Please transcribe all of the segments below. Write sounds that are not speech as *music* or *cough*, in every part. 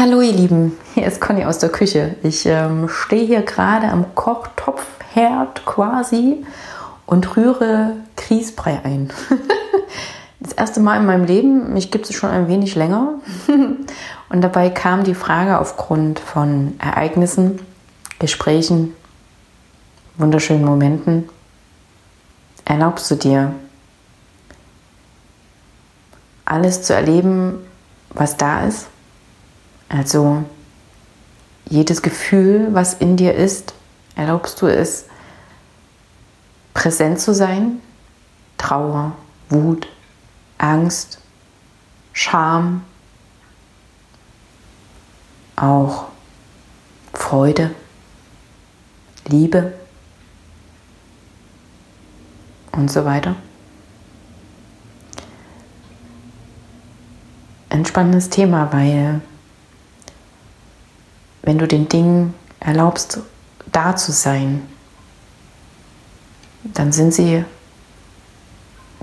Hallo ihr Lieben, hier ist Conny aus der Küche. Ich ähm, stehe hier gerade am Kochtopfherd quasi und rühre Grießbrei ein. *laughs* das erste Mal in meinem Leben, mich gibt es schon ein wenig länger. *laughs* und dabei kam die Frage aufgrund von Ereignissen, Gesprächen, wunderschönen Momenten. Erlaubst du dir, alles zu erleben, was da ist? Also jedes Gefühl, was in dir ist, erlaubst du es, präsent zu sein? Trauer, Wut, Angst, Scham, auch Freude, Liebe und so weiter. Ein spannendes Thema, weil wenn du den Dingen erlaubst, da zu sein, dann sind sie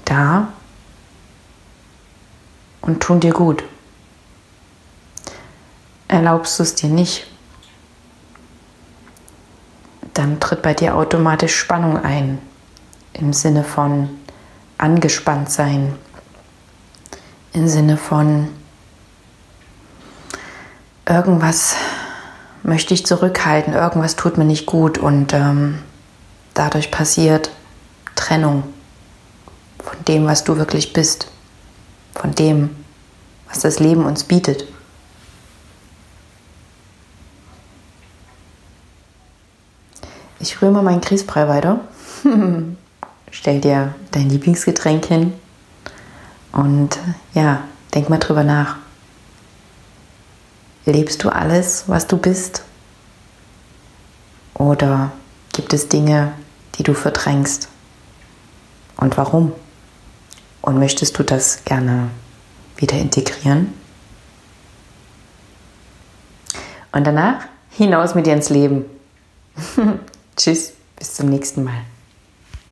da und tun dir gut. Erlaubst du es dir nicht, dann tritt bei dir automatisch Spannung ein, im Sinne von angespannt sein, im Sinne von irgendwas möchte ich zurückhalten, irgendwas tut mir nicht gut und ähm, dadurch passiert Trennung von dem, was du wirklich bist, von dem, was das Leben uns bietet. Ich rühre mal meinen Grießbrei weiter. *laughs* Stell dir dein Lieblingsgetränk hin und ja, denk mal drüber nach. Lebst du alles, was du bist? Oder gibt es Dinge, die du verdrängst? Und warum? Und möchtest du das gerne wieder integrieren? Und danach hinaus mit dir ins Leben. *laughs* Tschüss, bis zum nächsten Mal.